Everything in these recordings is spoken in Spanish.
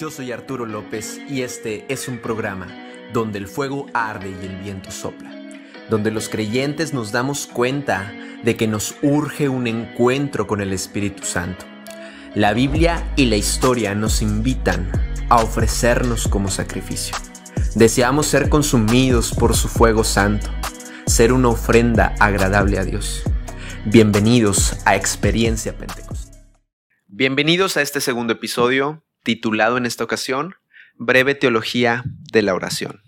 Yo soy Arturo López y este es un programa donde el fuego arde y el viento sopla, donde los creyentes nos damos cuenta de que nos urge un encuentro con el Espíritu Santo. La Biblia y la historia nos invitan a ofrecernos como sacrificio. Deseamos ser consumidos por su fuego santo, ser una ofrenda agradable a Dios. Bienvenidos a Experiencia Pentecostal. Bienvenidos a este segundo episodio titulado en esta ocasión Breve Teología de la Oración.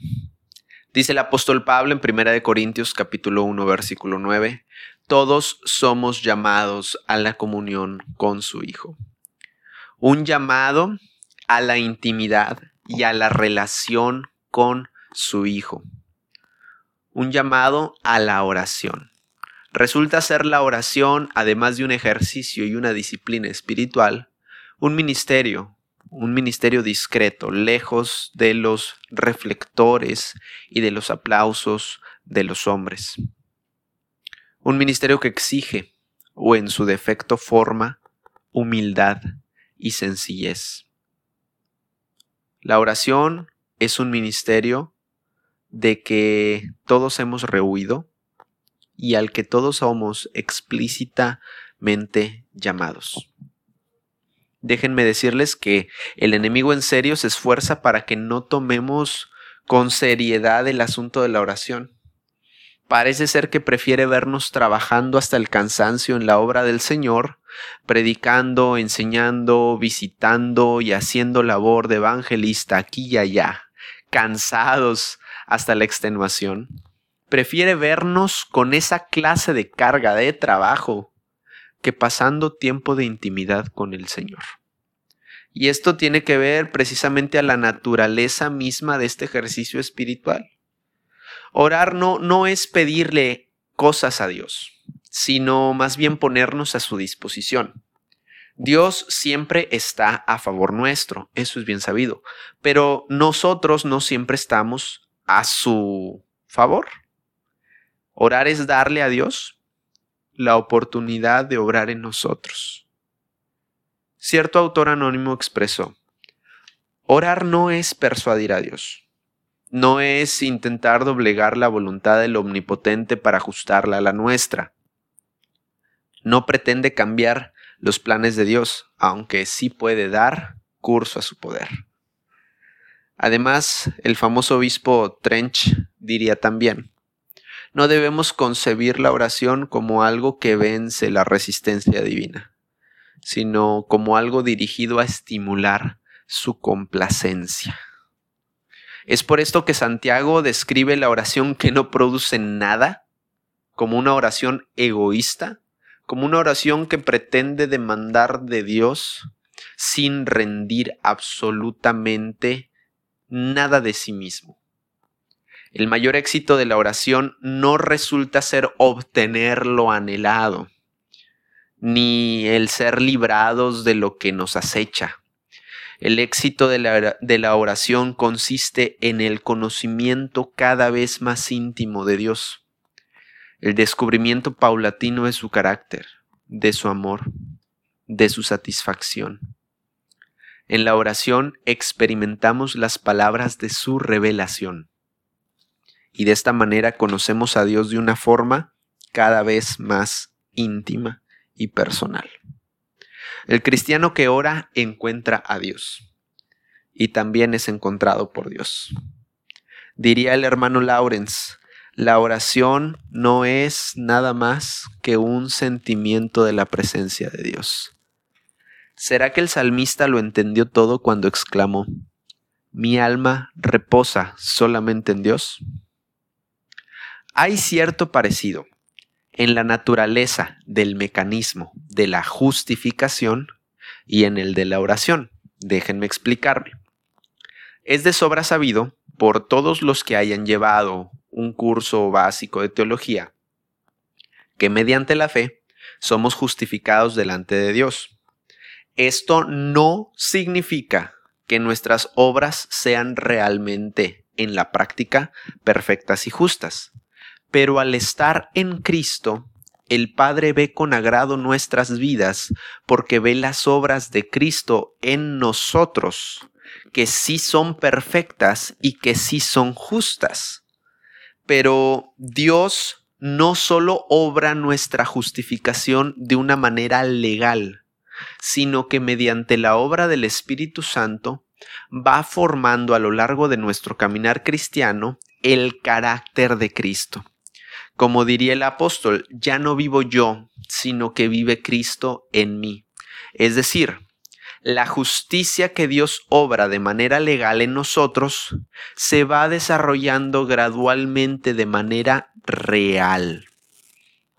Dice el apóstol Pablo en 1 Corintios capítulo 1 versículo 9, todos somos llamados a la comunión con su Hijo. Un llamado a la intimidad y a la relación con su Hijo. Un llamado a la oración. Resulta ser la oración, además de un ejercicio y una disciplina espiritual, un ministerio, un ministerio discreto, lejos de los reflectores y de los aplausos de los hombres. Un ministerio que exige, o en su defecto forma, humildad y sencillez. La oración es un ministerio de que todos hemos rehuido y al que todos somos explícitamente llamados. Déjenme decirles que el enemigo en serio se esfuerza para que no tomemos con seriedad el asunto de la oración. Parece ser que prefiere vernos trabajando hasta el cansancio en la obra del Señor, predicando, enseñando, visitando y haciendo labor de evangelista aquí y allá, cansados hasta la extenuación. Prefiere vernos con esa clase de carga de trabajo que pasando tiempo de intimidad con el Señor. Y esto tiene que ver precisamente a la naturaleza misma de este ejercicio espiritual. Orar no, no es pedirle cosas a Dios, sino más bien ponernos a su disposición. Dios siempre está a favor nuestro, eso es bien sabido, pero nosotros no siempre estamos a su favor. Orar es darle a Dios la oportunidad de obrar en nosotros. Cierto autor anónimo expresó, orar no es persuadir a Dios, no es intentar doblegar la voluntad del Omnipotente para ajustarla a la nuestra. No pretende cambiar los planes de Dios, aunque sí puede dar curso a su poder. Además, el famoso obispo Trench diría también, no debemos concebir la oración como algo que vence la resistencia divina, sino como algo dirigido a estimular su complacencia. Es por esto que Santiago describe la oración que no produce nada como una oración egoísta, como una oración que pretende demandar de Dios sin rendir absolutamente nada de sí mismo. El mayor éxito de la oración no resulta ser obtener lo anhelado, ni el ser librados de lo que nos acecha. El éxito de la, oración consiste en el conocimiento cada vez más íntimo de Dios, el descubrimiento paulatino de su carácter, de su amor, de su satisfacción. En la oración experimentamos las palabras de su revelación y de esta manera conocemos a Dios de una forma cada vez más íntima y personal. El cristiano que ora encuentra a Dios y también es encontrado por Dios. Diría el hermano Lawrence, la oración no es nada más que un sentimiento de la presencia de Dios. ¿Será que el salmista lo entendió todo cuando exclamó, mi alma reposa solamente en Dios? Hay cierto parecido en la naturaleza del mecanismo de la justificación y en el de la oración. Déjenme explicarme. Es de sobra sabido por todos los que hayan llevado un curso básico de teología que mediante la fe somos justificados delante de Dios. Esto no significa que nuestras obras sean realmente en la práctica perfectas y justas. Pero al estar en Cristo, el Padre ve con agrado nuestras vidas porque ve las obras de Cristo en nosotros que sí son perfectas y que sí son justas. Pero Dios no solo obra nuestra justificación de una manera legal, sino que mediante la obra del Espíritu Santo va formando a lo largo de nuestro caminar cristiano el carácter de Cristo. Como diría el apóstol, ya no vivo yo, sino que vive Cristo en mí. Es decir, la justicia que Dios obra de manera legal en nosotros se va desarrollando gradualmente de manera real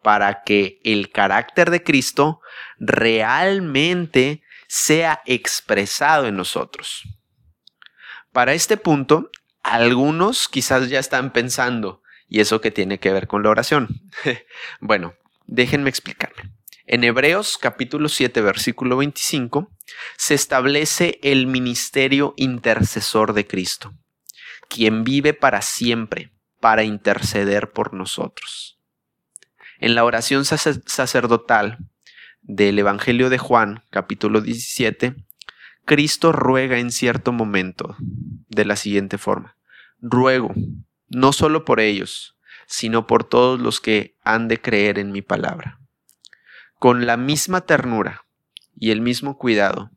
para que el carácter de Cristo realmente sea expresado en nosotros. Para este punto, algunos quizás ya están pensando, ¿y eso qué tiene que ver con la oración? bueno, déjenme explicarme. En Hebreos capítulo 7 versículo 25 se establece el ministerio intercesor de Cristo, quien vive para siempre para interceder por nosotros. En la oración sacerdotal del Evangelio de Juan capítulo 17, Cristo ruega en cierto momento de la siguiente forma. Ruego, no solo por ellos, sino por todos los que han de creer en mi palabra con la misma ternura y el mismo cuidado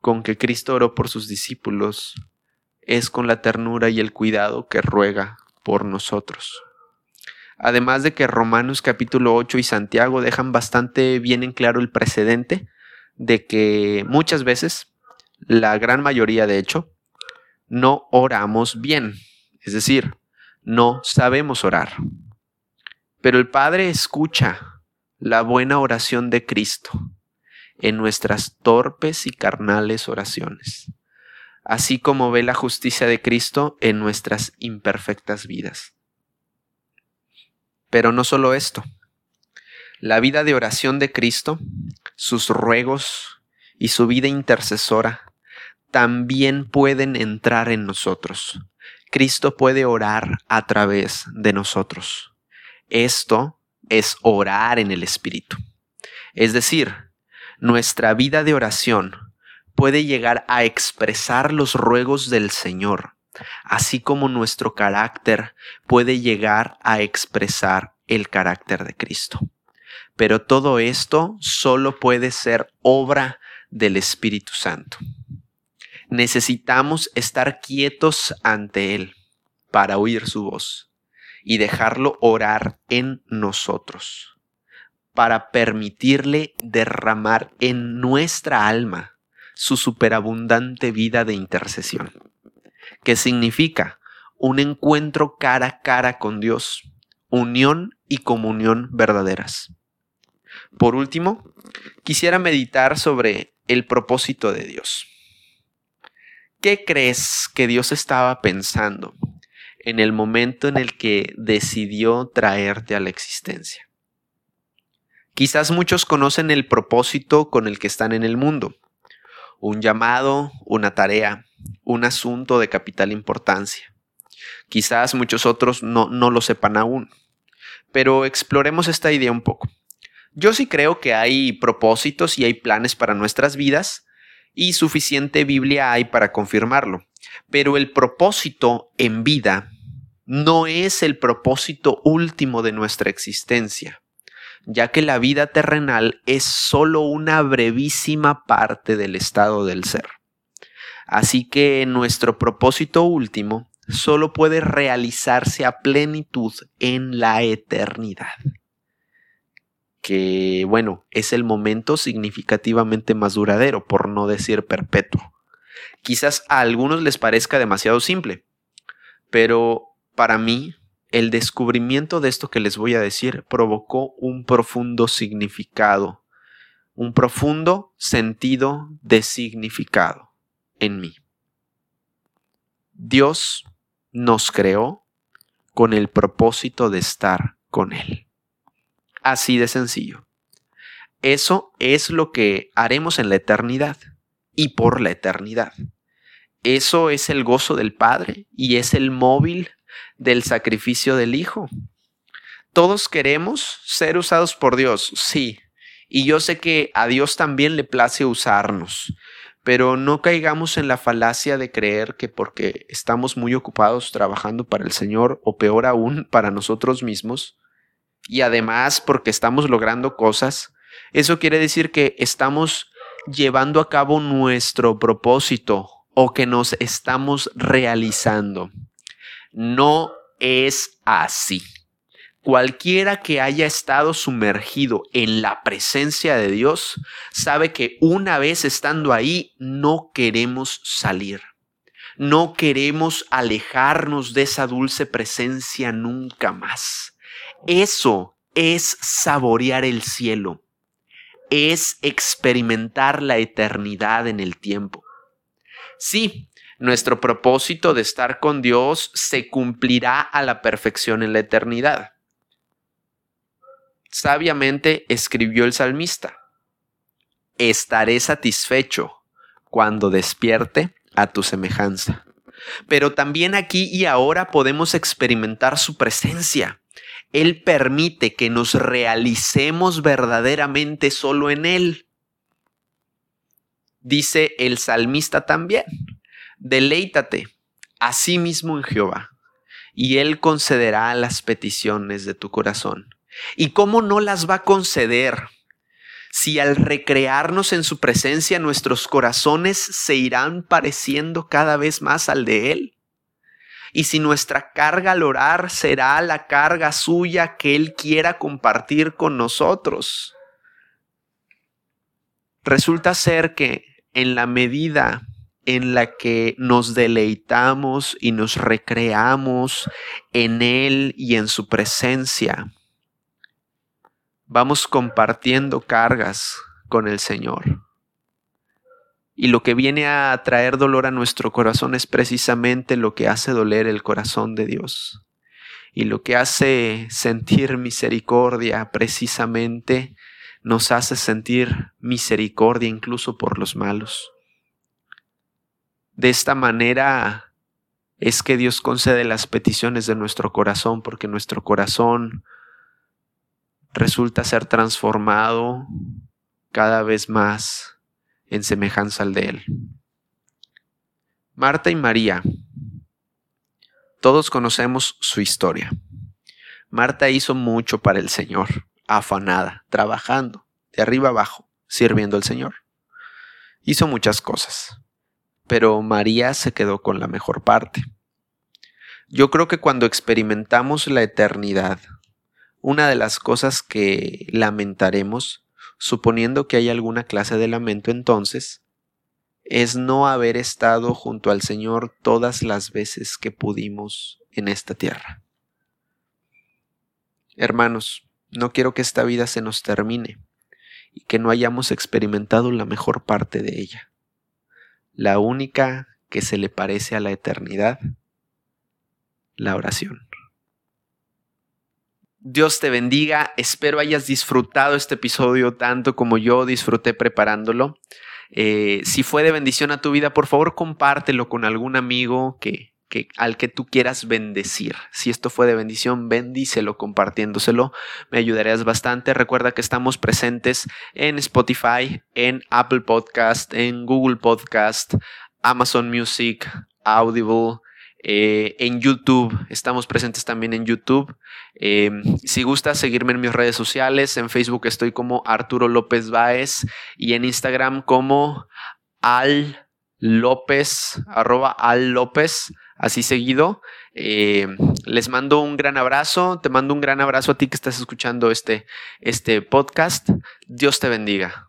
con que Cristo oró por sus discípulos, es con la ternura y el cuidado que ruega por nosotros. Además de que Romanos capítulo 8 y Santiago dejan bastante bien en claro el precedente de que muchas veces, la gran mayoría de hecho, no oramos bien, es decir, no sabemos orar. Pero el Padre escucha la buena oración de Cristo en nuestras torpes y carnales oraciones, así como ve la justicia de Cristo en nuestras imperfectas vidas. Pero no solo esto, la vida de oración de Cristo, sus ruegos y su vida intercesora también pueden entrar en nosotros. Cristo puede orar a través de nosotros. Esto es orar en el Espíritu. Es decir, nuestra vida de oración puede llegar a expresar los ruegos del Señor, así como nuestro carácter puede llegar a expresar el carácter de Cristo. Pero todo esto solo puede ser obra del Espíritu Santo. Necesitamos estar quietos ante Él para oír su voz y dejarlo orar en nosotros para permitirle derramar en nuestra alma su superabundante vida de intercesión, que significa un encuentro cara a cara con Dios, unión y comunión verdaderas. Por último, quisiera meditar sobre el propósito de Dios. ¿Qué crees que Dios estaba pensando en el momento en el que decidió traerte a la existencia. Quizás muchos conocen el propósito con el que están en el mundo. Un llamado, una tarea, un asunto de capital importancia. Quizás muchos otros no, no lo sepan aún. Pero exploremos esta idea un poco. Yo sí creo que hay propósitos y hay planes para nuestras vidas y suficiente Biblia hay para confirmarlo. Pero el propósito en vida no es el propósito último de nuestra existencia, ya que la vida terrenal es solo una brevísima parte del estado del ser. Así que nuestro propósito último solo puede realizarse a plenitud en la eternidad. Que, bueno, es el momento significativamente más duradero, por no decir perpetuo. Quizás a algunos les parezca demasiado simple, pero para mí, el descubrimiento de esto que les voy a decir provocó un profundo significado, un profundo sentido de significado en mí. Dios nos creó con el propósito de estar con Él. Así de sencillo. Eso es lo que haremos en la eternidad y por la eternidad. Eso es el gozo del Padre y es el móvil del sacrificio del Hijo. Todos queremos ser usados por Dios, sí. Y yo sé que a Dios también le place usarnos. pero no caigamos en la falacia de creer que porque estamos muy ocupados trabajando para el Señor o peor aún para nosotros mismos, y además porque estamos logrando cosas, eso quiere decir que estamos llevando a cabo nuestro propósito o que nos estamos realizando. No es así. Cualquiera que haya estado sumergido en la presencia de Dios sabe que una vez estando ahí no queremos salir. No queremos alejarnos de esa dulce presencia nunca más. Eso es saborear el cielo. Es experimentar la eternidad en el tiempo. Sí, nuestro propósito de estar con Dios se cumplirá a la perfección en la eternidad. Sabiamente escribió el salmista, estaré satisfecho cuando despierte a tu semejanza. Pero también aquí y ahora podemos experimentar su presencia. Él permite que nos realicemos verdaderamente solo en Él. Dice el salmista también, deleítate a sí mismo en Jehová, y Él concederá las peticiones de tu corazón. ¿Y cómo no las va a conceder? Si al recrearnos en su presencia nuestros corazones se irán pareciendo cada vez más al de Él. Y si nuestra carga al orar será la carga suya que Él quiera compartir con nosotros. Resulta ser que en la medida en la que nos deleitamos y nos recreamos en Él y en su presencia, vamos compartiendo cargas con el Señor. Y lo que viene a traer dolor a nuestro corazón es precisamente lo que hace doler el corazón de Dios. Y lo que hace sentir misericordia precisamente nos hace sentir misericordia incluso por los malos. De esta manera es que Dios concede las peticiones de nuestro corazón, porque nuestro corazón resulta ser transformado cada vez más en semejanza al de Él. Marta y María, todos conocemos su historia. Marta hizo mucho para el Señor, afanada, trabajando, de arriba abajo, sirviendo al Señor. Hizo muchas cosas, pero María se quedó con la mejor parte. Yo creo que cuando experimentamos la eternidad, una de las cosas que lamentaremos, suponiendo que hay alguna clase de lamento entonces, es no haber estado junto al Señor todas las veces que pudimos en esta tierra. Hermanos, no quiero que esta vida se nos termine y que no hayamos experimentado la mejor parte de ella, la única que se le parece a la eternidad, la oración. Dios te bendiga. Espero hayas disfrutado este episodio tanto como yo disfruté preparándolo. Eh, si fue de bendición a tu vida, por favor compártelo con algún amigo que, que, al que tú quieras bendecir. Si esto fue de bendición, bendícelo compartiéndoselo. Me ayudarías bastante. Recuerda que estamos presentes en Spotify, en Apple Podcast, en Google Podcast, Amazon Music, Audible. Eh, en YouTube, estamos presentes también en YouTube. Em, si gustas seguirme en mis redes sociales, en Facebook estoy como Arturo López Baez y en Instagram como Al López, arroba Al López, así seguido. Em, les mando un gran abrazo, te mando un gran abrazo a ti que estás escuchando este, este podcast. Dios te bendiga.